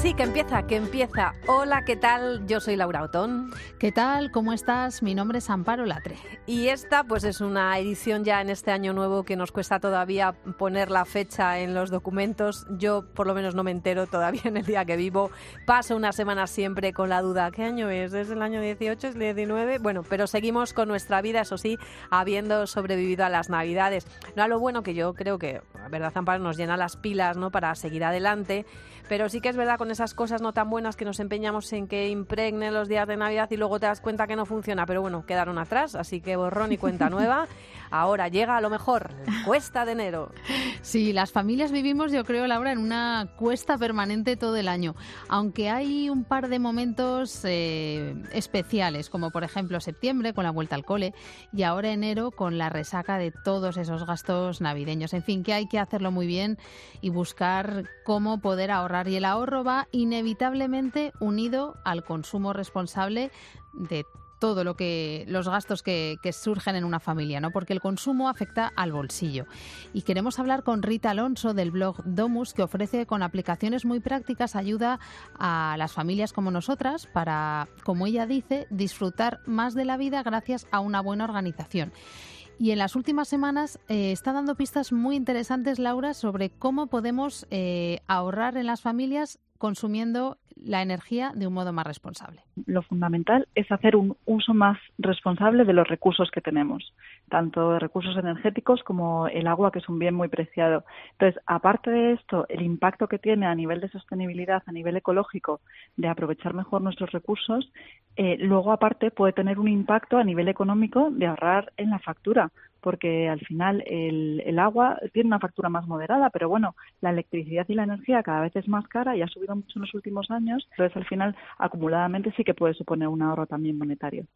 Sí, que empieza, que empieza. Hola, ¿qué tal? Yo soy Laura Otón. ¿Qué tal? ¿Cómo estás? Mi nombre es Amparo Latre. Y esta, pues es una edición ya en este año nuevo que nos cuesta todavía poner la fecha en los documentos. Yo, por lo menos, no me entero todavía en el día que vivo. Paso una semana siempre con la duda: ¿qué año es? ¿Es el año 18? ¿Es el 19? Bueno, pero seguimos con nuestra vida, eso sí, habiendo sobrevivido a las Navidades. No a lo bueno que yo creo que, la verdad, Amparo nos llena las pilas, ¿no? Para seguir adelante. Pero sí que es verdad con esas cosas no tan buenas que nos empeñamos en que impregne los días de Navidad y luego te das cuenta que no funciona. Pero bueno, quedaron atrás, así que borrón y cuenta nueva. Ahora llega a lo mejor, cuesta de enero. Sí, las familias vivimos, yo creo, Laura, en una cuesta permanente todo el año. Aunque hay un par de momentos eh, especiales, como por ejemplo septiembre con la vuelta al cole y ahora enero con la resaca de todos esos gastos navideños. En fin, que hay que hacerlo muy bien y buscar cómo poder ahorrar. Y el ahorro va inevitablemente unido al consumo responsable de todo lo que los gastos que, que, surgen en una familia, ¿no? Porque el consumo afecta al bolsillo. Y queremos hablar con Rita Alonso del blog Domus, que ofrece con aplicaciones muy prácticas ayuda a las familias como nosotras para, como ella dice, disfrutar más de la vida gracias a una buena organización. Y en las últimas semanas eh, está dando pistas muy interesantes, Laura, sobre cómo podemos eh, ahorrar en las familias consumiendo la energía de un modo más responsable. Lo fundamental es hacer un uso más responsable de los recursos que tenemos, tanto de recursos energéticos como el agua, que es un bien muy preciado. Entonces, aparte de esto, el impacto que tiene a nivel de sostenibilidad, a nivel ecológico, de aprovechar mejor nuestros recursos, eh, luego aparte puede tener un impacto a nivel económico de ahorrar en la factura, porque al final el, el, agua tiene una factura más moderada, pero bueno, la electricidad y la energía cada vez es más cara y ha subido mucho en los últimos años, entonces al final acumuladamente sí que puede suponer un ahorro también monetario.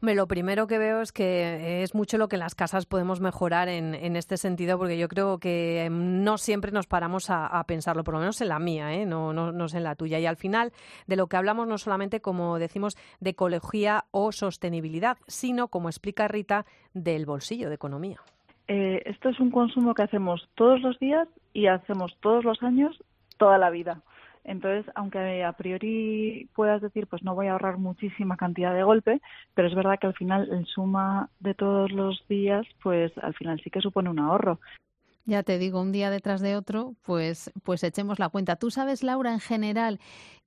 Hombre, lo primero que veo es que es mucho lo que en las casas podemos mejorar en, en este sentido, porque yo creo que no siempre nos paramos a, pensarlo, por lo menos en la mía, ¿eh? no, no, no sé en la tuya. Y al final, de lo que hablamos no solamente, como decimos, de ecología o sostenibilidad, sino, como explica Rita, del bolsillo, de economía. Eh, esto es un consumo que hacemos todos los días y hacemos todos los años, toda la vida. Entonces, aunque a priori puedas decir, pues no voy a ahorrar muchísima cantidad de golpe, pero es verdad que al final, en suma de todos los días, pues al final sí que supone un ahorro. Ya te digo, un día detrás de otro, pues, pues echemos la cuenta. ¿Tú sabes, Laura, en general,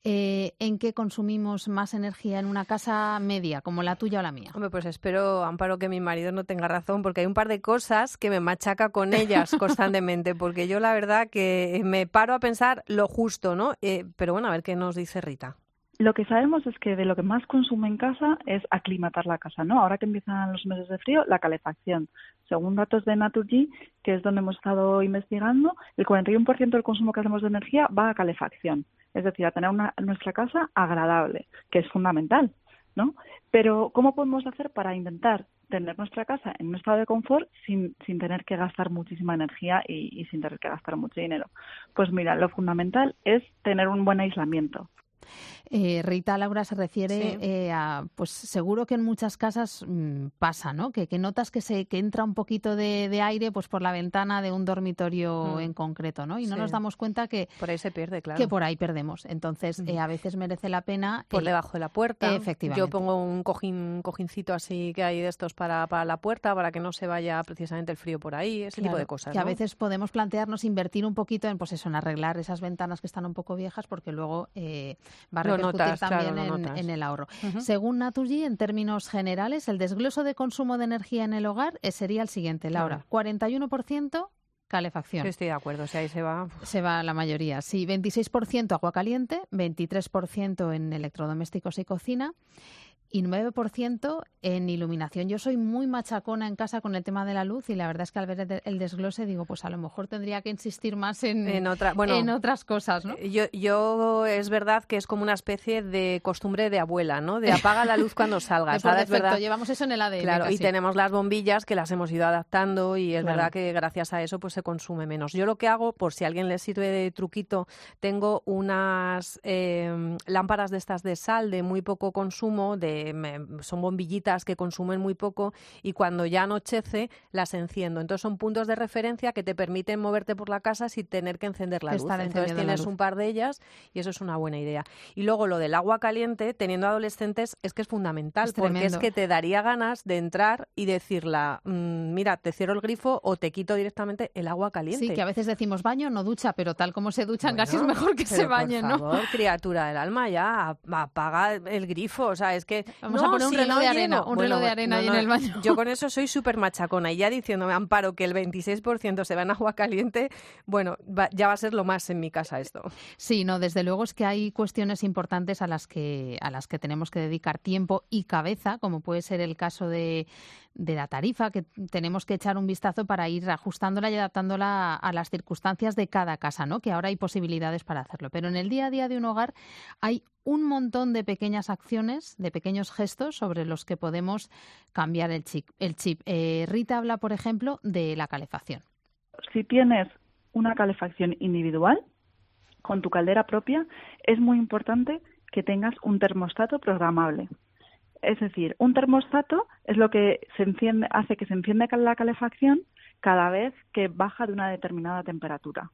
eh, en qué consumimos más energía en una casa media, como la tuya o la mía? Hombre, pues espero, Amparo, que mi marido no tenga razón, porque hay un par de cosas que me machaca con ellas constantemente, porque yo la verdad que me paro a pensar lo justo, ¿no? Eh, pero bueno, a ver qué nos dice Rita. Lo que sabemos es que de lo que más consume en casa es aclimatar la casa, ¿no? Ahora que empiezan los meses de frío, la calefacción. Según datos de Naturgy, que es donde hemos estado investigando, el 41% del consumo que hacemos de energía va a calefacción, es decir, a tener una, nuestra casa agradable, que es fundamental, ¿no? Pero ¿cómo podemos hacer para intentar tener nuestra casa en un estado de confort sin, sin tener que gastar muchísima energía y, y sin tener que gastar mucho dinero? Pues mira, lo fundamental es tener un buen aislamiento. Eh, Rita Laura se refiere sí. eh, a, pues seguro que en muchas casas mmm, pasa, ¿no? Que, que, notas que se que entra un poquito de, de, aire, pues por la ventana de un dormitorio mm. en concreto, ¿no? Y no sí. nos damos cuenta que por ahí se pierde, claro. Que por ahí perdemos. Entonces, mm. eh, a veces merece la pena por debajo de la puerta. Efectivamente. Yo pongo un cojín, un cojincito así que hay de estos para, para la puerta para que no se vaya precisamente el frío por ahí, ese claro, tipo de cosas. Que ¿no? a veces podemos plantearnos invertir un poquito en, pues eso, en arreglar esas ventanas que están un poco viejas, porque luego eh, va a repercutir notas, también claro, en, en, el ahorro. Uh -huh. Según Naturgy, en términos generales, el desgloso de consumo de energía en el hogar eh, sería el siguiente, Laura. Claro. 41% calefacción. Estoy de acuerdo, o sea, ahí se va. Se va la mayoría, sí. 26% agua caliente, 23% en electrodomésticos y cocina. Y 9% en iluminación. Yo soy muy machacona en casa con el tema de la luz y la verdad es que al ver el desglose digo, pues a lo mejor tendría que insistir más en, en, otra, bueno, en otras cosas, ¿no? Yo, yo es verdad que es como una especie de costumbre de abuela, ¿no? De apaga la luz cuando salgas. es verdad. llevamos eso en el ADN. Claro, y tenemos las bombillas que las hemos ido adaptando y es verdad que gracias a eso pues se consume menos. Yo lo que hago, por si a alguien le sirve de truquito, tengo unas eh, lámparas de estas de sal de muy poco consumo, de son bombillitas que consumen muy poco y cuando ya anochece las enciendo. Entonces son puntos de referencia que te permiten moverte por la casa sin tener que encender la luz. Entonces tienes un par de ellas y eso es una buena idea. Y luego lo del agua caliente, teniendo adolescentes, es que es fundamental porque es que te daría ganas de entrar y decirla, mm, mira, te cierro el grifo o te quito directamente el agua caliente. Sí, que a veces decimos baño, no ducha, pero tal como se duchan casi es mejor que se bañen, por favor, criatura del alma, ya apaga el grifo, o sea, es que Vamos a poner un reloj de arena, un reloj de arena ahí en el baño. Yo con eso soy súper machacona y ya diciéndome, Amparo, que el 26% se va en agua caliente, bueno, ya va a ser lo más en mi casa esto. Sí, no, desde luego es que hay cuestiones importantes a las que, a las que tenemos que dedicar tiempo y cabeza, como puede ser el caso de, de la tarifa, que tenemos que echar un vistazo para ir ajustándola y adaptándola a las circunstancias de cada casa, ¿no? Que ahora hay posibilidades para hacerlo. Pero en el día a día de un hogar hay un montón de pequeñas acciones, de pequeños gestos sobre los que podemos cambiar el chip. El chip. Eh, Rita habla, por ejemplo, de la calefacción. Si tienes una calefacción individual con tu caldera propia, es muy importante que tengas un termostato programable. Es decir, un termostato es lo que se enciende, hace que se encienda la calefacción cada vez que baja de una determinada temperatura.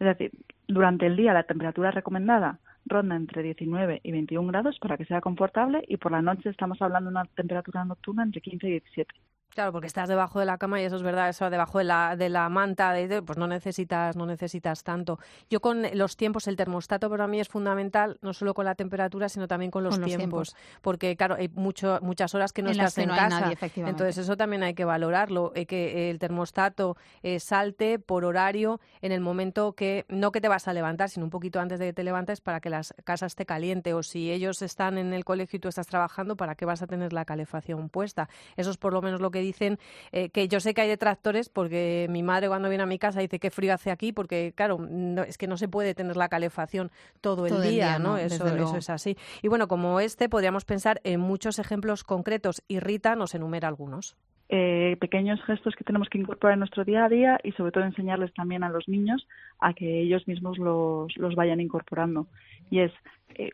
Es decir, durante el día la temperatura recomendada ronda entre 19 y 21 grados para que sea confortable y por la noche estamos hablando de una temperatura nocturna entre 15 y 17. Claro, porque estás debajo de la cama y eso es verdad, eso debajo de la, de la manta, de, pues no necesitas, no necesitas tanto. Yo con los tiempos, el termostato para mí es fundamental, no solo con la temperatura, sino también con los, tiempos, porque claro, hay mucho, muchas horas que no estás en casa, entonces eso también hay que valorarlo, eh, que el termostato eh, salte por horario en el momento que, no que te vas a levantar, sino un poquito antes de que te levantes para que la casa esté caliente, o si ellos están en el colegio y tú estás trabajando, para que vas a tener la calefacción puesta. Eso es por lo menos lo que dicen eh, que yo sé que hay detractores porque mi madre cuando viene a mi casa dice qué frío hace aquí porque claro, es que no se puede tener la calefacción todo el día, ¿no? Eso, eso es así. Y bueno, como este podríamos pensar en muchos ejemplos concretos y Rita nos enumera algunos. Eh, pequeños gestos que tenemos que incorporar en nuestro día a día y sobre todo enseñarles también a los niños a que ellos mismos los, los vayan incorporando. Y es eh,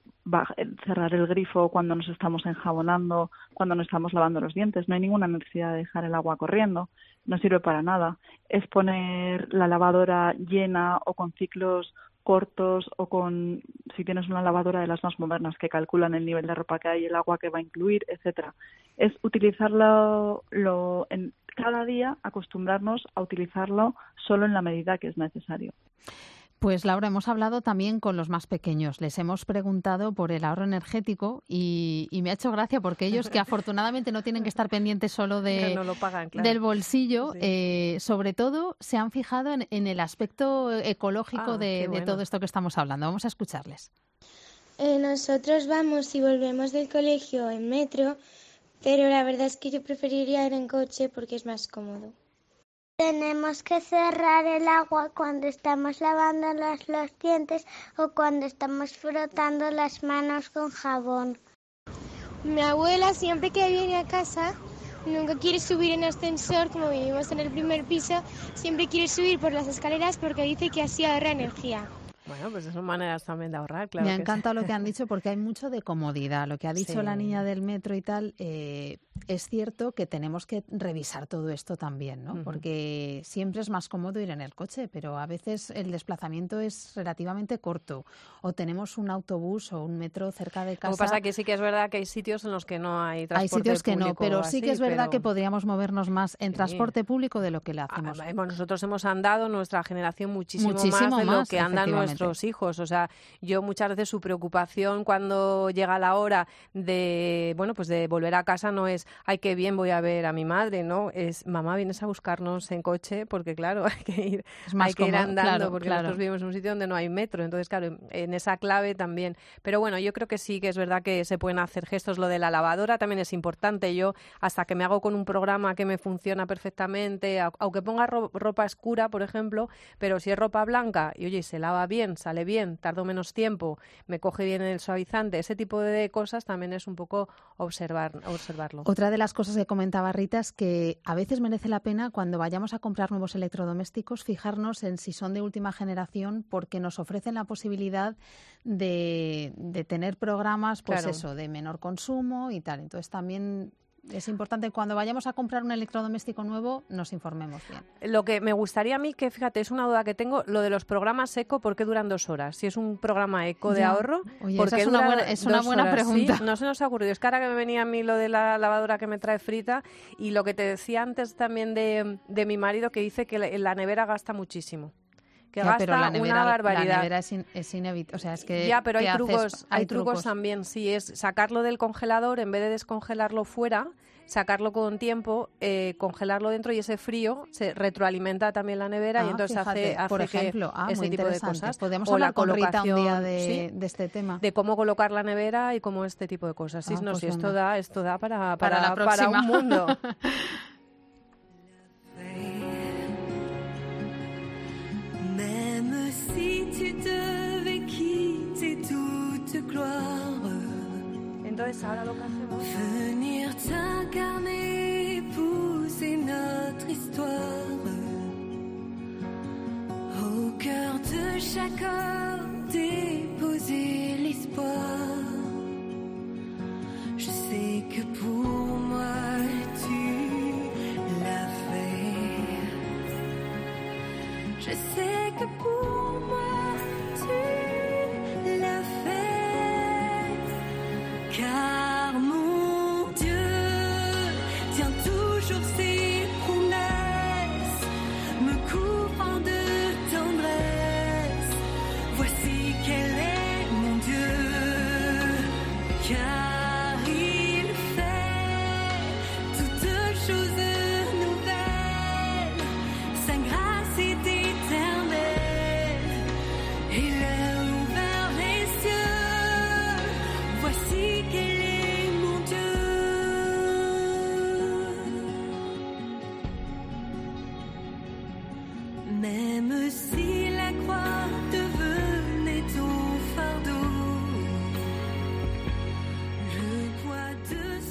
cerrar el grifo cuando nos estamos enjabonando, cuando nos estamos lavando los dientes. No hay ninguna necesidad de dejar el agua corriendo, no sirve para nada. Es poner la lavadora llena o con ciclos cortos o con si tienes una lavadora de las más modernas que calculan el nivel de ropa que hay, el agua que va a incluir, etcétera. Es utilizarlo lo, en, cada día, acostumbrarnos a utilizarlo solo en la medida que es necesario. Pues Laura, hemos hablado también con los más pequeños. Les hemos preguntado por el ahorro energético y, me ha hecho gracia porque ellos que afortunadamente no tienen que estar pendientes solo de, del bolsillo, eh, sobre todo se han fijado en, el aspecto ecológico ah, de, todo esto que estamos hablando. Vamos a escucharles. Eh, nosotros vamos y volvemos del colegio en metro, pero la verdad es que yo preferiría ir en coche porque es más cómodo. Tenemos que cerrar el agua cuando estamos lavando los, dientes o cuando estamos frotando las manos con jabón. Mi abuela siempre que viene a casa nunca quiere subir en ascensor, como vivimos en el primer piso, siempre quiere subir por las escaleras porque dice que así ahorra energía. Bueno, pues son maneras también de ahorrar, claro. Me ha encantado lo que han dicho porque hay mucho de comodidad. Lo que ha dicho la niña del metro y tal, eh, es cierto que tenemos que revisar todo esto también, ¿no? Porque siempre es más cómodo ir en el coche, pero a veces el desplazamiento es relativamente corto o tenemos un autobús o un metro cerca de casa. Lo que pasa que sí que es verdad que hay sitios en los que no hay transporte Hay sitios que no, pero sí que es verdad que podríamos movernos más en transporte público de lo que le ah, hacemos. nosotros hemos andado, nuestra generación, muchísimo, más de lo que andan nuestros hijos. O sea, yo muchas veces su preocupación cuando llega la hora de, bueno, pues de volver a casa no es ay, qué bien voy a ver a mi madre, ¿no? Es, mamá, vienes a buscarnos en coche porque, claro, hay que ir, hay que ir andando porque nosotros vivimos en un sitio donde no hay metro. Entonces, claro, en esa clave también. Pero bueno, yo creo que sí que es verdad que se pueden hacer gestos. Lo de la lavadora también es importante. Yo, hasta que me hago con un programa que me funciona perfectamente, aunque ponga ropa oscura, por ejemplo, pero si es ropa blanca y oye, se lava bien, sale bien, tardo menos tiempo, me coge bien el suavizante, ese tipo de cosas también es un poco observar, observarlo. Otra de las cosas que comentaba Rita es que a veces merece la pena cuando vayamos a comprar nuevos electrodomésticos fijarnos en si son de última generación porque nos ofrecen la posibilidad de, tener programas, pues eso, de menor consumo y tal. Entonces también es importante cuando vayamos a comprar un electrodoméstico nuevo nos informemos bien. Lo que me gustaría a mí, que fíjate, es una duda que tengo, lo de los programas eco, ¿por qué duran dos horas? Si es un programa eco de ahorro, porque es una buena, es una buena pregunta. no se nos ha ocurrido. Es que ahora que me venía a mí lo de la lavadora que me trae frita y lo que te decía antes también de, de mi marido que dice que la nevera gasta muchísimo que gasta pero la nevera, una barbaridad. La nevera es, es inevitable, o sea, es que ya, pero hay trucos, hay, trucos, también. Sí, es sacarlo del congelador en vez de descongelarlo fuera, sacarlo con tiempo, eh, congelarlo dentro y ese frío se retroalimenta también la nevera y ah, entonces hace, por ejemplo, ah, ese tipo de cosas. Podemos hablar con Rita un día de, de, este tema. De cómo colocar la nevera y cómo este tipo de cosas. Sí, ah, no, pues esto da, esto da para, para, la para un mundo. Venir t'incarner, épouser notre histoire. Au cœur de chaque homme, déposer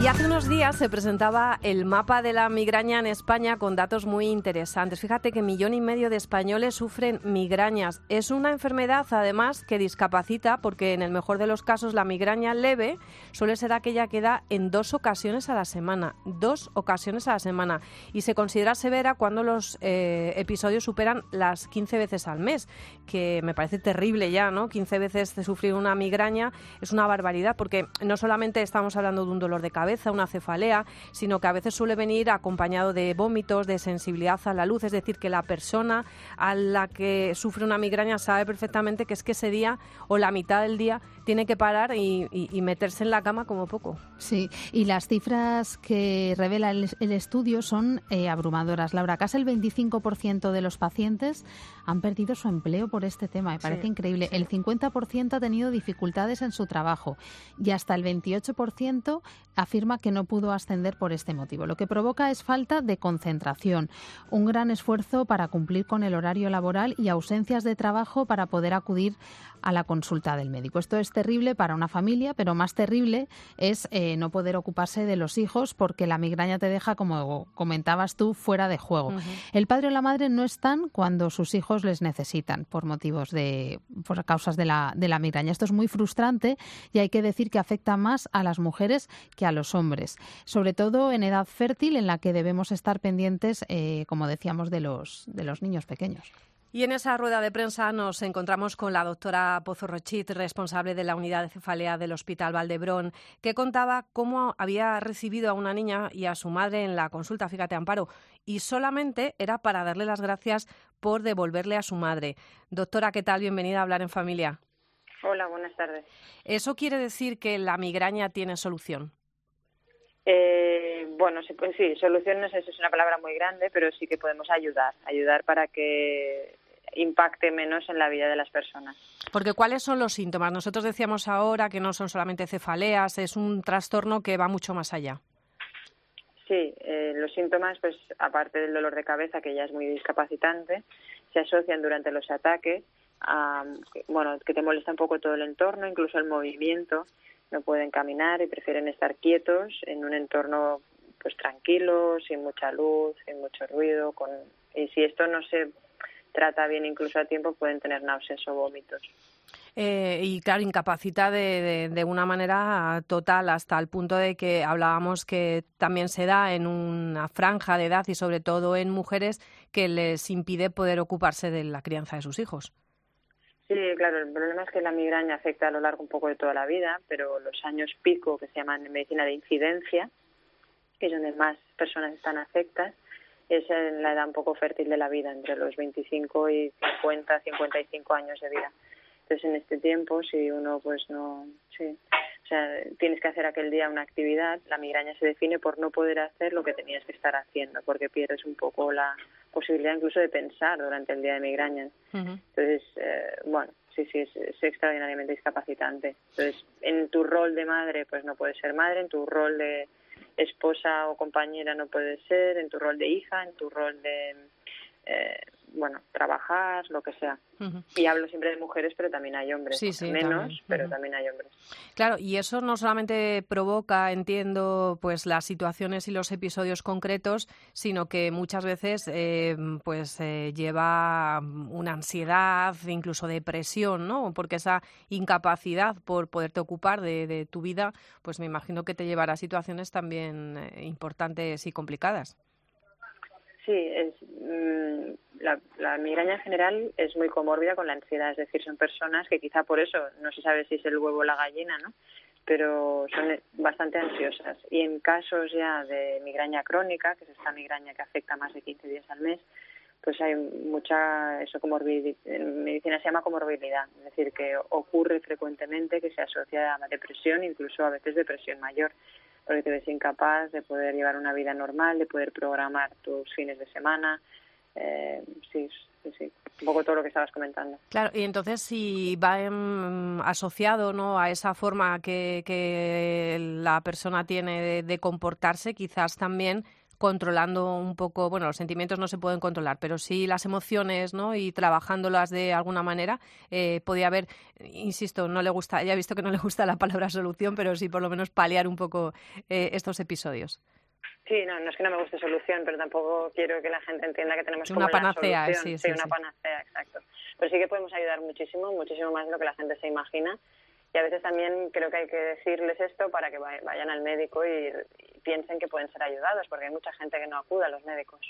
Y hace unos días se presentaba el mapa de la migraña en España con datos muy interesantes. Fíjate que millón y medio de españoles sufren migrañas. Es una enfermedad, además, que discapacita porque en el mejor de los casos la migraña leve suele ser aquella que da en dos ocasiones a la semana. Dos ocasiones a la semana. Y se considera severa cuando los eh, episodios superan las 15 veces al mes, que me parece terrible ya, ¿no? 15 veces de sufrir una migraña es una barbaridad porque no solamente estamos hablando de un dolor de cabeza, una cefalea, sino que a veces suele venir acompañado de vómitos, de sensibilidad a la luz, es decir, que la persona a la que sufre una migraña sabe perfectamente que es que ese día o la mitad del día tiene que parar y, y- y meterse en la cama como poco. Sí, y las cifras que revela el, el estudio son eh, abrumadoras. Laura, casi el 25% de los pacientes han perdido su empleo por este tema. Me parece Sí, increíble. El 50% ha tenido dificultades en su trabajo y hasta el 28% afirma que no pudo ascender por este motivo. Lo que provoca es falta de concentración, un gran esfuerzo para cumplir con el horario laboral y ausencias de trabajo para poder acudir a la consulta del médico. Esto es terrible para una familia, pero más terrible es eh, no poder ocuparse de los hijos porque la migraña te deja, como comentabas tú, fuera de juego. El padre o la madre no están cuando sus hijos les necesitan por motivos de, por causas de la, de la migraña. Esto es muy frustrante y hay que decir que afecta más a las mujeres que a los hombres, sobre todo en edad fértil en la que debemos estar pendientes, eh, como decíamos, de los, de los niños pequeños. Y en esa rueda de prensa nos encontramos con la doctora Pozo Rochit, responsable de la unidad de cefalea del Hospital Valdebrón, que contaba cómo había recibido a una niña y a su madre en la consulta, fíjate, Amparo, y solamente era para darle las gracias por devolverle a su madre. Doctora, ¿qué tal? Bienvenida a Hablar en Familia. Hola, buenas tardes. ¿Eso quiere decir que la migraña tiene solución? Eh, bueno, sí, pues sí, solución no sé si es una palabra muy grande, pero sí que podemos ayudar, ayudar para que impacte menos en la vida de las personas. Porque ¿cuáles son los síntomas? Nosotros decíamos ahora que no son solamente cefaleas, es un trastorno que va mucho más allá. Sí, eh, los síntomas, pues aparte del dolor de cabeza, que ya es muy discapacitante, se asocian durante los ataques a, bueno, que te molesta un poco todo el entorno, incluso el movimiento, no pueden caminar y prefieren estar quietos en un entorno pues tranquilo, sin mucha luz, sin mucho ruido, con y si esto no se trata bien incluso a tiempo pueden tener náuseas o vómitos. Eh, y claro, incapacita de, de, una manera total hasta el punto de que hablábamos que también se da en una franja de edad y sobre todo en mujeres que les impide poder ocuparse de la crianza de sus hijos. Sí, claro, el problema es que la migraña afecta a lo largo un poco de toda la vida, pero los años pico, que se llaman en medicina de incidencia, que es donde más personas están afectas, es en la edad un poco fértil de la vida, entre los 25 y 50, 55 años de vida. Entonces, en este tiempo, si uno pues no, sí, o sea, tienes que hacer aquel día una actividad, la migraña se define por no poder hacer lo que tenías que estar haciendo, porque pierdes un poco la posibilidad incluso de pensar durante el día de migraña. Entonces, bueno, sí, sí, es, es, extraordinariamente discapacitante. Entonces, en tu rol de madre, pues no puedes ser madre, en tu rol de esposa o compañera no puedes ser, en tu rol de hija, en tu rol de eh, bueno, trabajar, lo que sea. Y hablo siempre de mujeres, pero también hay hombres. Sí, sí, Menos, también. pero también hay hombres. Claro, y eso no solamente provoca, entiendo, pues las situaciones y los episodios concretos, sino que muchas veces eh, pues eh, lleva una ansiedad, incluso depresión, ¿no? Porque esa incapacidad por poderte ocupar de, de tu vida, pues me imagino que te llevará a situaciones también eh, importantes y complicadas. Sí, es, mmm, la, la, migraña en general es muy comórbida con la ansiedad, es decir, son personas que quizá por eso, no se sabe si es el huevo o la gallina, ¿no? pero son bastante ansiosas. Y en casos ya de migraña crónica, que es esta migraña que afecta más de 15 días al mes, pues hay mucha, eso comorbilidad, en medicina se llama comorbilidad, es decir, que ocurre frecuentemente, que se asocia a depresión, incluso a veces depresión mayor porque te ves incapaz de poder llevar una vida normal, de poder programar tus fines de semana. Eh, sí, sí, sí, un poco todo lo que estabas comentando. Claro, y entonces si va en, asociado ¿no? a esa forma que, que la persona tiene de, de comportarse, quizás también controlando un poco, bueno, los sentimientos no se pueden controlar, pero sí las emociones, ¿no? Y trabajándolas de alguna manera, eh, podía haber, insisto, no le gusta, ya he visto que no le gusta la palabra solución, pero sí por lo menos paliar un poco eh, estos episodios. Sí, no, no es que no me guste solución, pero tampoco quiero que la gente entienda que tenemos una como panacea, la sí, sí, sí, una panacea, exacto. Pero sí que podemos ayudar muchísimo, muchísimo más de lo que la gente se imagina. Y a veces también creo que hay que decirles esto para que vayan al médico y piensen que pueden ser ayudados, porque hay mucha gente que no acude a los médicos.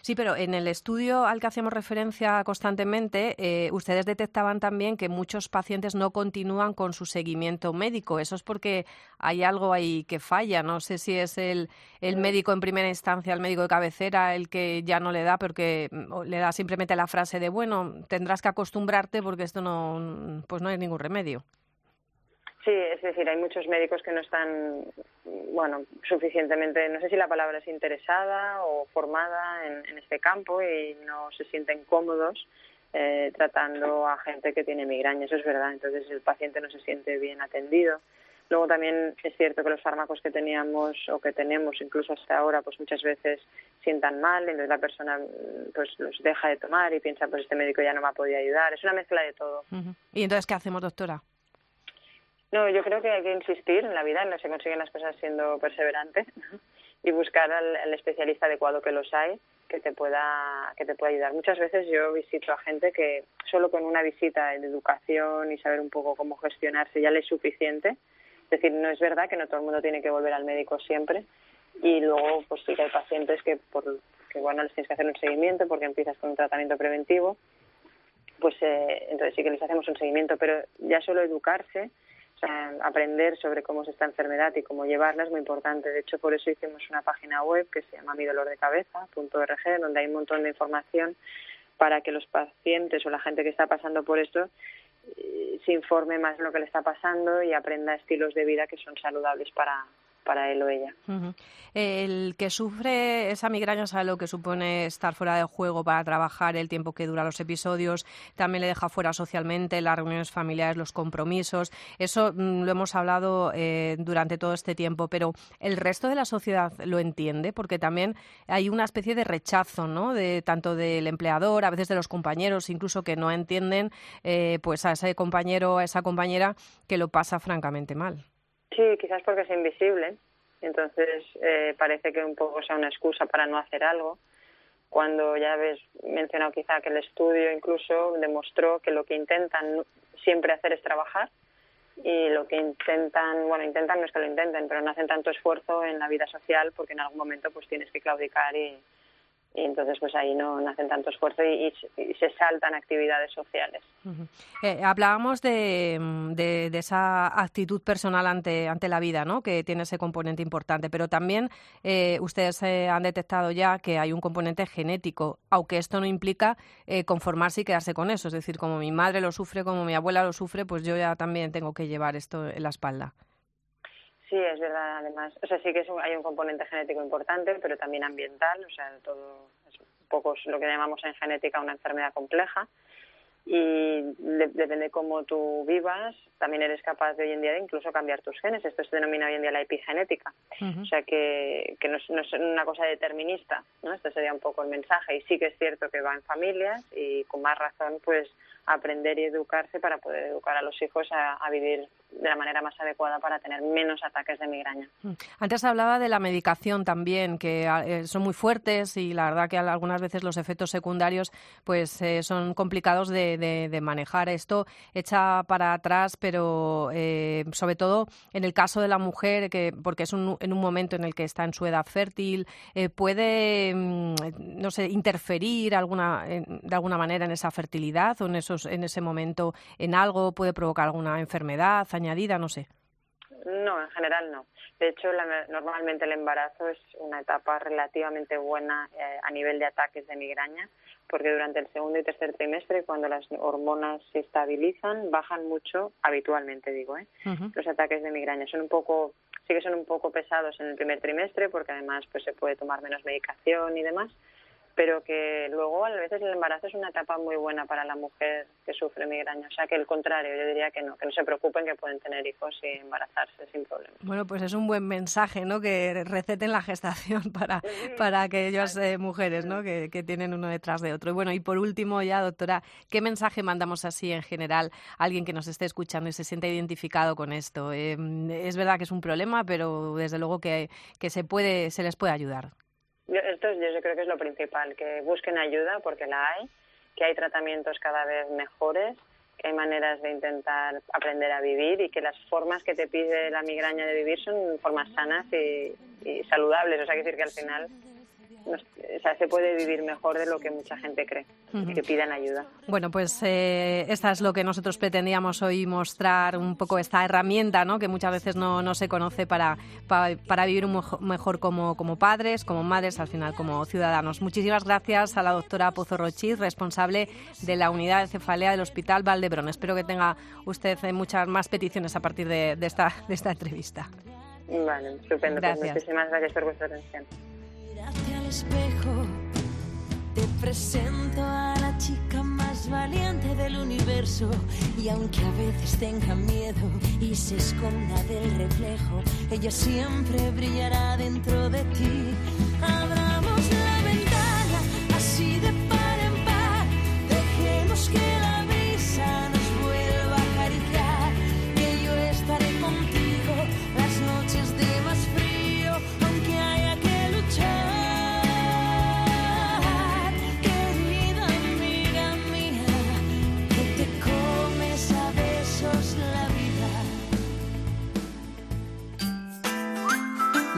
Sí, pero en el estudio al que hacíamos referencia constantemente, eh, ustedes detectaban también que muchos pacientes no continúan con su seguimiento médico. Eso es porque hay algo ahí que falla. No sé si es el, el médico en primera instancia, el médico de cabecera, el que ya no le da, porque le da simplemente la frase de, bueno, tendrás que acostumbrarte porque esto no, pues no hay ningún remedio. Sí, es decir, hay muchos médicos que no están, bueno, suficientemente, no sé si la palabra es interesada o formada en, en este campo y no se sienten cómodos eh, tratando a gente que tiene migraña, eso es verdad, entonces el paciente no se siente bien atendido. Luego también es cierto que los fármacos que teníamos o que tenemos incluso hasta ahora, pues muchas veces sientan mal, entonces la persona pues los deja de tomar y piensa, pues este médico ya no me ha podido ayudar. Es una mezcla de todo. ¿Y entonces qué hacemos, doctora? No, yo creo que hay que insistir en la vida, no se consiguen las cosas siendo perseverante y buscar al, al, especialista adecuado que los hay, que te pueda que te pueda ayudar. Muchas veces yo visito a gente que solo con una visita de educación y saber un poco cómo gestionarse ya le es suficiente. Es decir, no es verdad que no todo el mundo tiene que volver al médico siempre y luego pues sí que hay pacientes que por que bueno, les tienes que hacer un seguimiento porque empiezas con un tratamiento preventivo, pues eh, entonces sí que les hacemos un seguimiento, pero ya solo educarse, sea, aprender sobre cómo es esta enfermedad y cómo llevarla es muy importante. De hecho, por eso hicimos una página web que se llama mi dolor de cabeza.org, donde hay un montón de información para que los pacientes o la gente que está pasando por esto eh, se informe más de lo que le está pasando y aprenda estilos de vida que son saludables para, para él o ella. El que sufre esa migraña sabe lo que supone estar fuera de juego para trabajar, el tiempo que dura los episodios, también le deja fuera socialmente, las reuniones familiares, los compromisos. Eso mm, lo hemos hablado eh, durante todo este tiempo, pero el resto de la sociedad lo entiende porque también hay una especie de rechazo, ¿no? De tanto del empleador, a veces de los compañeros, incluso que no entienden, eh, pues a ese compañero, a esa compañera que lo pasa francamente mal. Sí, quizás porque es invisible, entonces eh, parece que un poco sea una excusa para no hacer algo. Cuando ya habéis mencionado quizá que el estudio incluso demostró que lo que intentan siempre hacer es trabajar y lo que intentan, bueno, intentan no es que lo intenten, pero no hacen tanto esfuerzo en la vida social porque en algún momento pues tienes que claudicar y, y entonces pues ahí no, no hacen tanto esfuerzo y, y- se saltan actividades sociales. Eh, hablábamos de, mm, de- de esa actitud personal ante, ante la vida, ¿no? que tiene ese componente importante, pero también eh, ustedes eh, han detectado ya que hay un componente genético, aunque esto no implica eh, conformarse y quedarse con eso. Es decir, como mi madre lo sufre, como mi abuela lo sufre, pues yo ya también tengo que llevar esto en la espalda. Sí, es verdad, además. O sea, sí que es un- hay un componente genético importante, pero también ambiental, o sea, todo es un poco lo que llamamos en genética una enfermedad compleja. Y de- depende de cómo tú vivas, también eres capaz de hoy en día de incluso cambiar tus genes. Esto se denomina hoy en día la epigenética. O sea, que, que no, es, no es una cosa determinista, ¿no? Este sería un poco el mensaje. Y sí que es cierto que va en familias y con más razón, pues, aprender y educarse para poder educar a los hijos a, vivir de la manera más adecuada para tener menos ataques de migraña. Mm. Antes hablaba de la medicación también, que ah, eh, son muy fuertes y la verdad que al- algunas veces los efectos secundarios pues eh, son complicados de, manejar. Esto echa para atrás, pero eh, sobre todo en el caso de la mujer, que porque es un, en un momento en el que está en su edad fértil, eh, puede, mm, no sé, interferir alguna, de alguna manera en esa fertilidad o en, esos, en ese momento en algo, puede provocar alguna enfermedad añadida, no sé. No, en general no. De hecho, la- normalmente el embarazo es una etapa relativamente buena eh, a nivel de ataques de migraña, porque durante el segundo y tercer trimestre, cuando las hormonas se estabilizan, bajan mucho, habitualmente digo, ¿eh? Los ataques de migraña. Son un poco, sí que son un poco pesados en el primer trimestre, porque además pues se puede tomar menos medicación y demás, pero que luego a veces el embarazo es una etapa muy buena para la mujer que sufre migraña. O sea que el contrario, yo diría que no, que no se preocupen, que pueden tener hijos y embarazarse sin problema. Bueno, pues es un buen mensaje, ¿no? Que receten la gestación para, para aquellas eh, mujeres, ¿no? Que, que tienen uno detrás de otro. Y bueno, y por último ya, doctora, ¿qué mensaje mandamos así en general a alguien que nos esté escuchando y se sienta identificado con esto? Eh, es verdad que es un problema, pero desde luego que, que se puede, se les puede ayudar. Yo, esto es- yo creo que es lo principal, que busquen ayuda porque la hay, que hay tratamientos cada vez mejores, que hay maneras de intentar aprender a vivir y que las formas que te pide la migraña de vivir son formas sanas y, y saludables. O sea, que decir que al final nos- o sea, se puede vivir mejor de lo que mucha gente cree, Ujú. que pidan ayuda. Bueno, pues eh, esta es lo que nosotros pretendíamos hoy mostrar, un poco esta herramienta ¿no? que muchas veces no, no se conoce para, pa- para vivir un mejor como, como padres, como madres, al final como ciudadanos. Muchísimas gracias a la doctora Pozo Rochis, responsable de la unidad de cefalea del Hospital Valdebrón. Espero que tenga usted eh, muchas más peticiones a partir de, de esta, de esta entrevista. Vale, estupendo. Pues muchísimas gracias por vuestra atención. Hacia el espejo te presento a la chica más valiente del universo y aunque a veces tenga miedo y se esconda del reflejo, ella siempre brillará dentro de ti.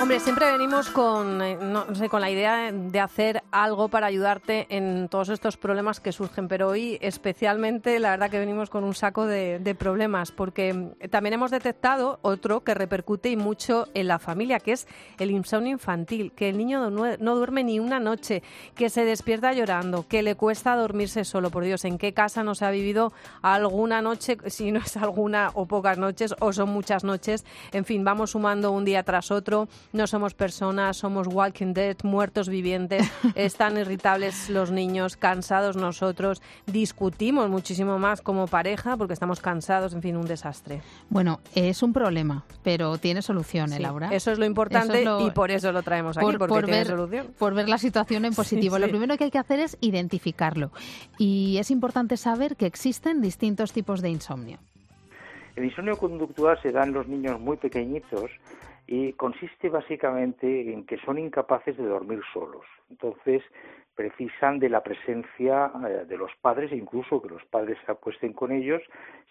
Hombre, siempre venimos con, eh, no sé, con la idea de hacer algo para ayudarte en todos estos problemas que surgen, pero hoy especialmente la verdad que venimos con un saco de, problemas, porque también hemos detectado otro que repercute y mucho en la familia, que es el insomnio infantil, que el niño no, duerme ni una noche, que se despierta llorando, que le cuesta dormirse solo, por Dios, ¿en qué casa no se ha vivido alguna noche, si no es alguna o pocas noches, o son muchas noches? En fin, vamos sumando un día tras otro no somos personas, somos walking dead, muertos vivientes, están irritables los niños, cansados nosotros, discutimos muchísimo más como pareja porque estamos cansados, en fin, un desastre. Bueno, es un problema, pero tiene solución, ¿eh, Laura? Eso es lo importante y por eso lo traemos aquí, porque tiene ver, solución. Por ver la situación en positivo. Lo primero que hay que hacer es identificarlo. Y es importante saber que existen distintos tipos de insomnio. El insomnio conductual se da en los niños muy pequeñitos y consiste básicamente en que son incapaces de dormir solos. Entonces, precisan de la presencia eh, de los padres e incluso que los padres se acuesten con ellos,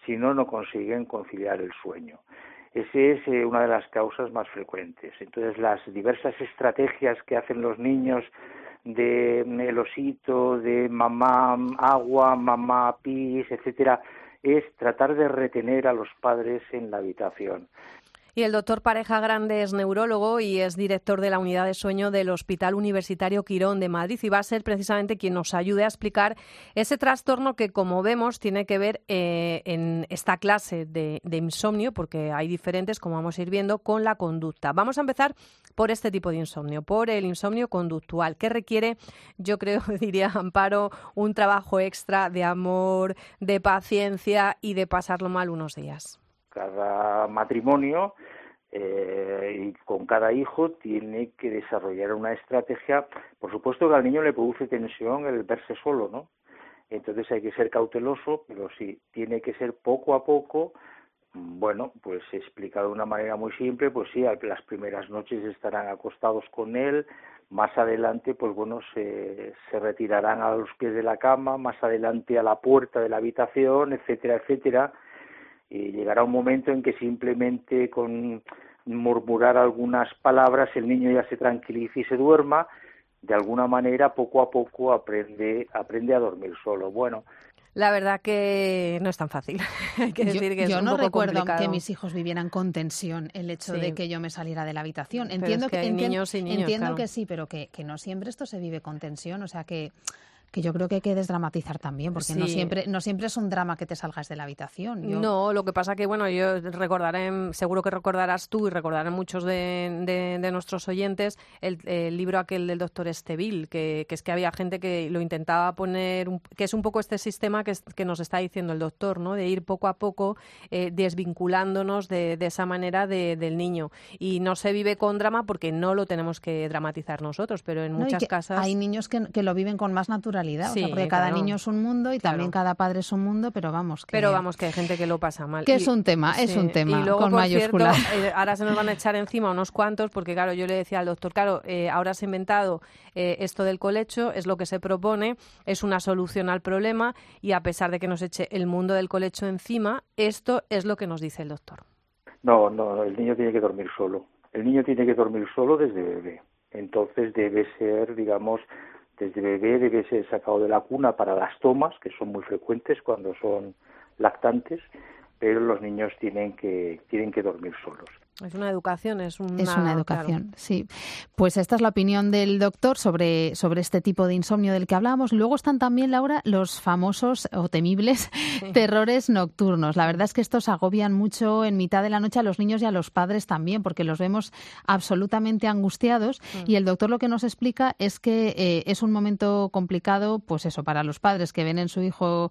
si no, no consiguen conciliar el sueño. Esa es eh, una de las causas más frecuentes. Entonces, las diversas estrategias que hacen los niños de mm, el osito, de mamá agua, mamá pis, etcétera, es tratar de retener a los padres en la habitación. Y el doctor Pareja Grande es neurólogo y es director de la unidad de sueño del Hospital Universitario Quirón de Madrid y va a ser precisamente quien nos ayude a explicar ese trastorno que, como vemos, tiene que ver eh, en esta clase de, insomnio, porque hay diferentes, como vamos a ir viendo, con la conducta. Vamos a empezar por este tipo de insomnio, por el insomnio conductual, que requiere, yo creo, diría Amparo, un trabajo extra de amor, de paciencia y de pasarlo mal unos días cada matrimonio eh, y con cada hijo tiene que desarrollar una estrategia. Por supuesto que al niño le produce tensión el verse solo, ¿no? Entonces hay que ser cauteloso, pero sí, tiene que ser poco a poco. Bueno, pues explicado de una manera muy simple, pues sí, las primeras noches estarán acostados con él, más adelante, pues bueno, se, se retirarán a los pies de la cama, más adelante a la puerta de la habitación, etcétera, etcétera y llegará un momento en que simplemente con murmurar algunas palabras el niño ya se tranquilice y se duerma de alguna manera poco a poco aprende aprende a dormir solo bueno la verdad que no es tan fácil. Hay que decir que yo no recuerdo que mis hijos vivieran con tensión el hecho de que yo me saliera de la habitación. Entiendo que, entiendo que sí, pero que, que no siempre esto se vive con tensión. O sea que que yo creo que hay que desdramatizar también, porque no siempre no siempre es un drama que te salgas de la habitación. No, lo que pasa que, bueno, yo recordaré, seguro que recordarás tú y recordarán muchos de, de, nuestros oyentes el, libro aquel del doctor Estevil, que, que, es que había gente que lo intentaba poner, que es un poco este sistema que, que nos está diciendo el doctor, ¿no? De ir poco a poco eh, desvinculándonos de, de, esa manera del niño. Y no se vive con drama porque no lo tenemos que dramatizar nosotros, pero en muchas casas... Hay niños que, que lo viven con más naturalidad porque cada niño es un mundo y también cada padre es un mundo, pero vamos que... Pero vamos, que hay gente que lo pasa mal. Que es un tema, es un tema, y luego, con mayúsculas. Eh, ahora se nos van a echar encima unos cuantos, porque claro, yo le decía al doctor, claro, eh, ahora se ha inventado eh, esto del colecho, es lo que se propone, es una solución al problema, y a pesar de que nos eche el mundo del colecho encima, esto es lo que nos dice el doctor. No, no, el niño tiene que dormir solo. El niño tiene que dormir solo desde bebé. Entonces debe ser, digamos, desde bebé debe ser sacado de la cuna para las tomas, que son muy frecuentes cuando son lactantes, pero los niños tienen que, tienen que dormir solos. Es una educación, es una, es una educación, sí. Pues esta es la opinión del doctor sobre, sobre este tipo de insomnio del que hablábamos. Luego están también, Laura, los famosos o temibles terrores nocturnos. La verdad es que estos agobian mucho en mitad de la noche a los niños y a los padres también, porque los vemos absolutamente angustiados. Mm. Y el doctor lo que nos explica es que eh, es un momento complicado, pues eso, para los padres que ven en su hijo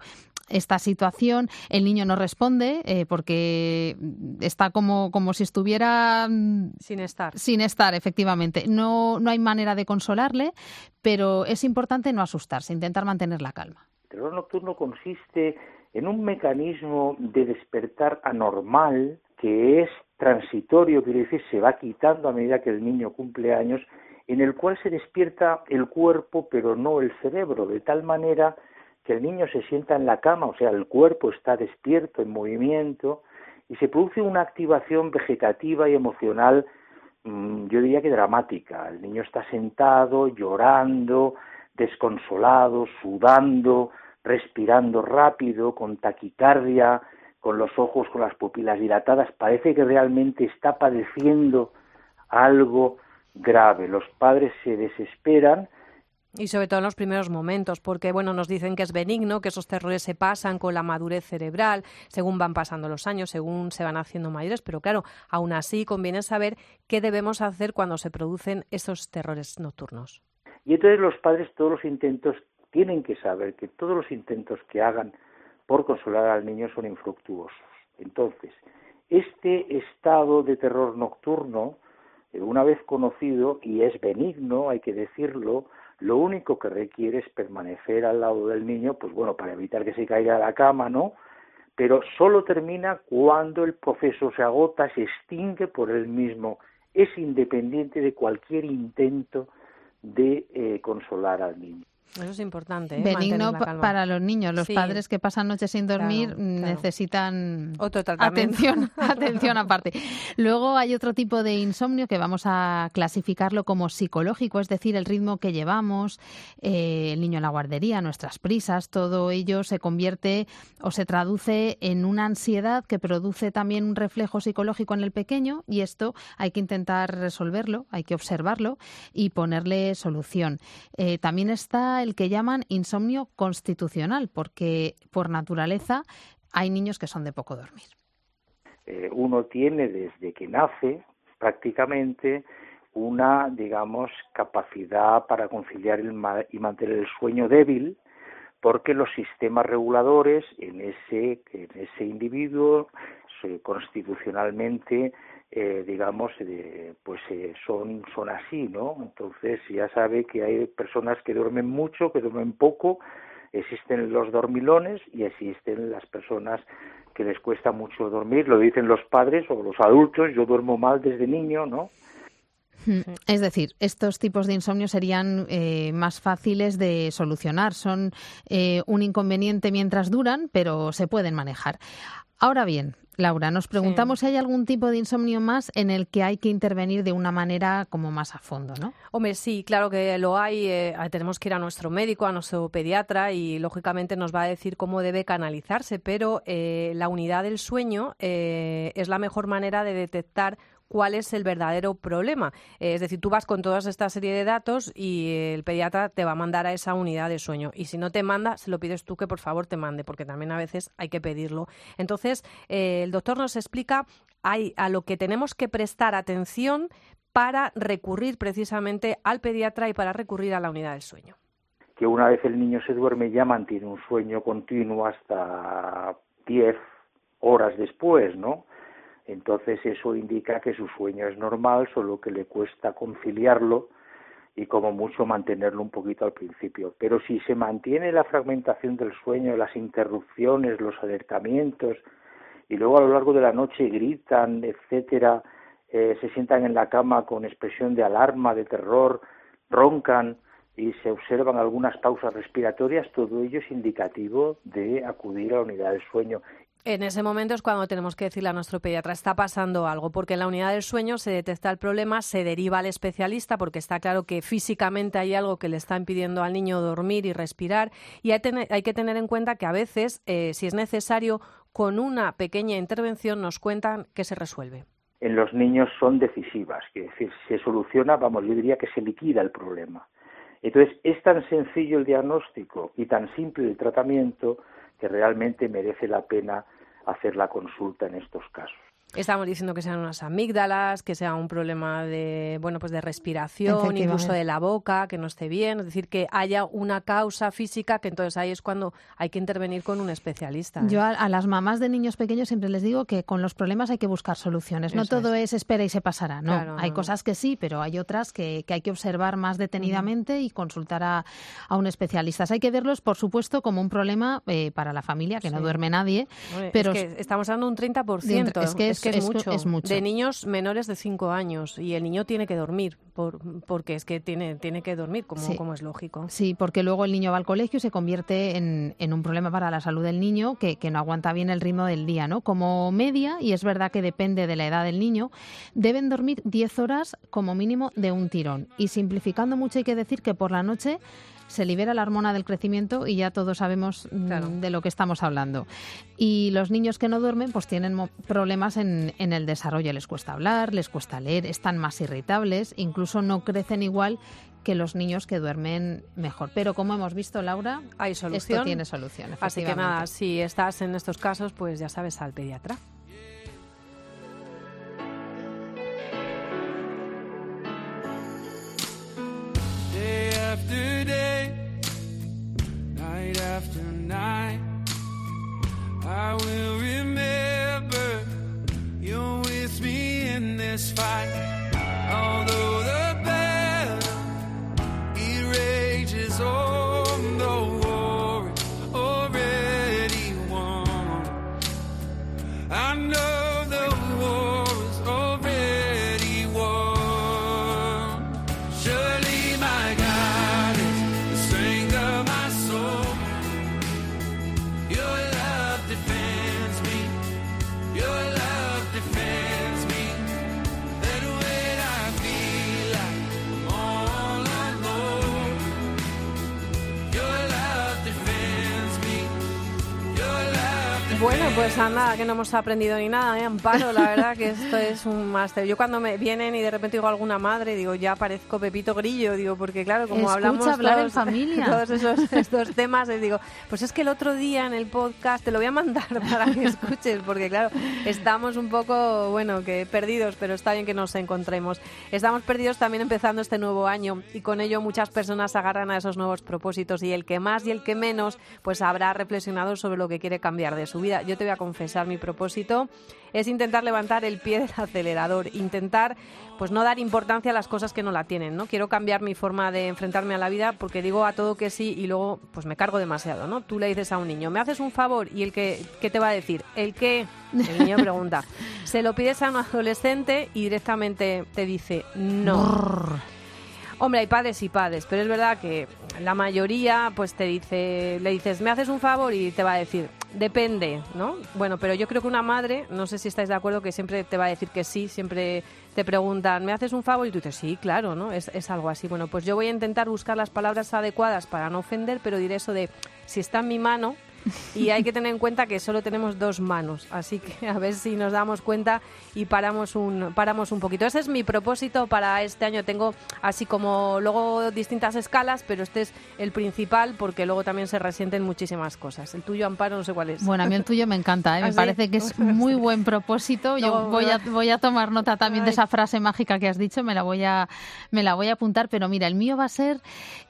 esta situación, el niño no responde eh, porque está como, como si estuviera mm, sin estar. Sin estar, efectivamente. No, no hay manera de consolarle, pero es importante no asustarse, intentar mantener la calma. El terror nocturno consiste en un mecanismo de despertar anormal que es transitorio, quiere decir, se va quitando a medida que el niño cumple años, en el cual se despierta el cuerpo pero no el cerebro, de tal manera que el niño se sienta en la cama, o sea, el cuerpo está despierto, en movimiento, y se produce una activación vegetativa y emocional, mm, yo diría que dramática. El niño está sentado, llorando, desconsolado, sudando, respirando rápido, con taquicardia, con los ojos, con las pupilas dilatadas, parece que realmente está padeciendo algo grave. Los padres se desesperan y sobre todo en los primeros momentos, porque bueno, nos dicen que es benigno, que esos terrores se pasan con la madurez cerebral, según van pasando los años, según se van haciendo mayores, pero claro, aún así conviene saber qué debemos hacer cuando se producen esos terrores nocturnos. Y entonces los padres todos los intentos tienen que saber que todos los intentos que hagan por consolar al niño son infructuosos. Entonces, este estado de terror nocturno, eh, una vez conocido, y es benigno, hay que decirlo, lo único que requiere es permanecer al lado del niño, pues bueno, para evitar que se caiga a la cama, ¿no? Pero solo termina cuando el proceso se agota, se extingue por él mismo. Es independiente de cualquier intento de eh, consolar al niño. Eso es importante. ¿eh? Benigno para los niños. Los padres que pasan noches sin dormir necesitan atención, atención aparte. Luego hay otro tipo de insomnio que vamos a clasificarlo como psicológico, es decir, el ritmo que llevamos, eh, el niño en la guardería, nuestras prisas, todo ello se convierte o se traduce en una ansiedad que produce también un reflejo psicológico en el pequeño y esto hay que intentar resolverlo, hay que observarlo y ponerle solución. Eh, también está el que llaman insomnio constitucional, porque por naturaleza hay niños que son de poco dormir. Eh, uno tiene desde que nace prácticamente una, digamos, capacidad para conciliar y mantener el sueño débil, porque los sistemas reguladores en ese, en ese individuo constitucionalmente eh, digamos, eh, pues eh, son, son así, ¿no? Entonces ya sabe que hay personas que duermen mucho, que duermen poco, existen los dormilones y existen las personas que les cuesta mucho dormir, lo dicen los padres o los adultos, yo duermo mal desde niño, ¿no? Hmm. Es decir, estos tipos de insomnio serían más fáciles de solucionar. Son un inconveniente mientras duran, pero se pueden manejar. Ahora bien, Laura, nos preguntamos si hay algún tipo de insomnio más en el que hay que intervenir de una manera como más a fondo, ¿no? Hombre, sí, claro que lo hay. Eh, tenemos que ir a nuestro médico, a nuestro pediatra y lógicamente nos va a decir cómo debe canalizarse, pero eh, la unidad del sueño eh, es la mejor manera de detectar cuál es el verdadero problema. Eh, es decir, tú vas con toda esta serie de datos y el pediatra te va a mandar a esa unidad de sueño. Y si no te manda, se lo pides tú que por favor te mande, porque también a veces hay que pedirlo. Entonces, eh, el doctor nos explica a lo que tenemos que prestar atención para recurrir precisamente al pediatra y para recurrir a la unidad del sueño. Que una vez el niño se duerme ya mantiene un sueño continuo hasta 10 horas después, ¿no? Entonces eso indica que su sueño es normal, solo que le cuesta conciliarlo y como mucho mantenerlo un poquito al principio. Pero si se mantiene la fragmentación del sueño, las interrupciones, los alertamientos, y luego a lo largo de la noche gritan, etcétera, eh, se sientan en la cama con expresión de alarma, de terror, roncan y se observan algunas pausas respiratorias, todo ello es indicativo de acudir a la unidad del sueño en ese momento es cuando tenemos que decirle a nuestro pediatra, está pasando algo, porque en la unidad del sueño se detecta el problema, se deriva al especialista, porque está claro que físicamente hay algo que le está impidiendo al niño dormir y respirar, y hay, que tener en cuenta que a veces, eh, si es necesario, con una pequeña intervención nos cuentan que se resuelve. En los niños son decisivas, que decir, se soluciona, vamos, yo diría que se liquida el problema. Entonces, es tan sencillo el diagnóstico y tan simple el tratamiento que realmente merece la pena hacer la consulta en estos casos. Estamos diciendo que sean unas amígdalas, que sea un problema de, bueno, pues de respiración, incluso de la boca, que no esté bien, es decir, que haya una causa física, que entonces ahí es cuando hay que intervenir con un especialista. Yo a, las mamás de niños pequeños siempre les digo que con los problemas hay que buscar soluciones. No todo es. espera y se pasará, no. hay cosas que sí, pero hay otras que, hay que observar más detenidamente y consultar a, un especialista. Hay que verlos, por supuesto, como un problema eh, para la familia, que no duerme nadie. pero estamos hablando de un 30%. Es que Es que es, mucho. es mucho. De niños menores de 5 años y el niño tiene que dormir, por, porque es que tiene, tiene que dormir, como, Sí. como es lógico. Sí, porque luego el niño va al colegio y se convierte en, en un problema para la salud del niño que, que no aguanta bien el ritmo del día, ¿no? Como media, y es verdad que depende de la edad del niño, deben dormir 10 horas como mínimo de un tirón. Y simplificando mucho hay que decir que por la noche se libera la hormona del crecimiento y ya todos sabemos mm, Claro. de lo que estamos hablando. Y los niños que no duermen pues tienen problemas en, en el desarrollo. Les cuesta hablar, les cuesta leer, están más irritables, incluso no crecen igual que los niños que duermen mejor. Pero como hemos visto, Laura, Hay esto solución. tiene solución. Así que nada, si estás en estos casos, pues ya sabes, al pediatra. I will remember you're with me in this fight. Nada, que no hemos aprendido ni nada, ¿eh? Amparo, la verdad que esto es un máster. Yo cuando me vienen y de repente digo alguna madre, digo, ya parezco Pepito Grillo, digo, porque claro, como Escucha hablamos hablar en todos, familia. todos esos estos temas, les digo, pues es que el otro día en el podcast te lo voy a mandar para que escuches, porque claro, estamos un poco, bueno, que perdidos, pero está bien que nos encontremos. Estamos perdidos también empezando este nuevo año y con ello muchas personas agarran a esos nuevos propósitos y el que más y el que menos, pues habrá reflexionado sobre lo que quiere cambiar de su vida. Yo te voy a confesar mi propósito es intentar levantar el pie del acelerador, intentar pues no dar importancia a las cosas que no la tienen, ¿no? Quiero cambiar mi forma de enfrentarme a la vida porque digo a todo que sí y luego pues me cargo demasiado, ¿no? Tú le dices a un niño, "¿Me haces un favor?" y el que ¿qué te va a decir? El que el niño pregunta. Se lo pides a un adolescente y directamente te dice, "No." Hombre, hay padres y padres, pero es verdad que la mayoría pues te dice, le dices, ¿me haces un favor? Y te va a decir, depende, ¿no? Bueno, pero yo creo que una madre, no sé si estáis de acuerdo, que siempre te va a decir que sí, siempre te preguntan, ¿me haces un favor? Y tú dices, sí, claro, ¿no? Es, es algo así. Bueno, pues yo voy a intentar buscar las palabras adecuadas para no ofender, pero diré eso de, si está en mi mano, y hay que tener en cuenta que solo tenemos dos manos, así que a ver si nos damos cuenta y paramos un, paramos un poquito. Ese es mi propósito para este año. Tengo así como luego distintas escalas, pero este es el principal porque luego también se resienten muchísimas cosas. El tuyo, Amparo, no sé cuál es. Bueno, a mí el tuyo me encanta, ¿eh? ¿Ah, me sí? parece que es muy buen propósito. Yo No, voy a, voy a tomar nota también de esa frase mágica que has dicho, me la voy a, me la voy a apuntar, pero mira, el mío va a ser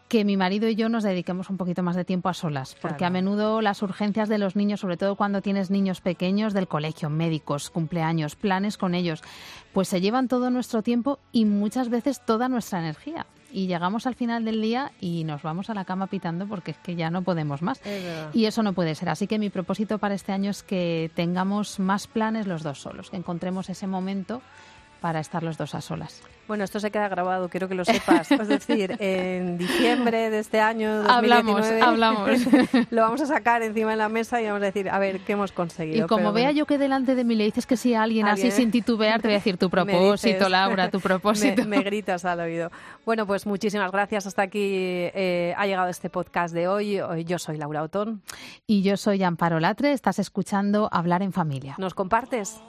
que mi marido y yo nos dediquemos un poquito más de tiempo a solas, porque Claro. a menudo las urgencias de los niños, sobre todo cuando tienes niños pequeños del colegio, médicos, cumpleaños, planes con ellos, pues se llevan todo nuestro tiempo y muchas veces toda nuestra energía. Y llegamos al final del día y nos vamos a la cama pitando porque es que ya no podemos más. Es. Y eso no puede ser. Así que mi propósito para este año es que tengamos más planes los dos solos, que encontremos ese momento para estar los dos a solas. Bueno, esto se queda grabado, quiero que lo sepas. Es decir, en diciembre de este año Hablamos, 2019, hablamos. lo vamos a sacar encima de la mesa y vamos a decir, a ver, ¿qué hemos conseguido? Y como Pero vea bueno. yo que delante de mí le dices que sí a alguien, Alguien, así sin titubear, te voy a decir tu propósito, dices. Laura, tu propósito. Me, me gritas al oído. Bueno, pues muchísimas gracias. Hasta aquí eh, ha llegado este podcast de hoy. Hoy Yo soy Laura Otón. Y yo soy Amparo Latre, estás escuchando Hablar en Familia. ¿Nos compartes?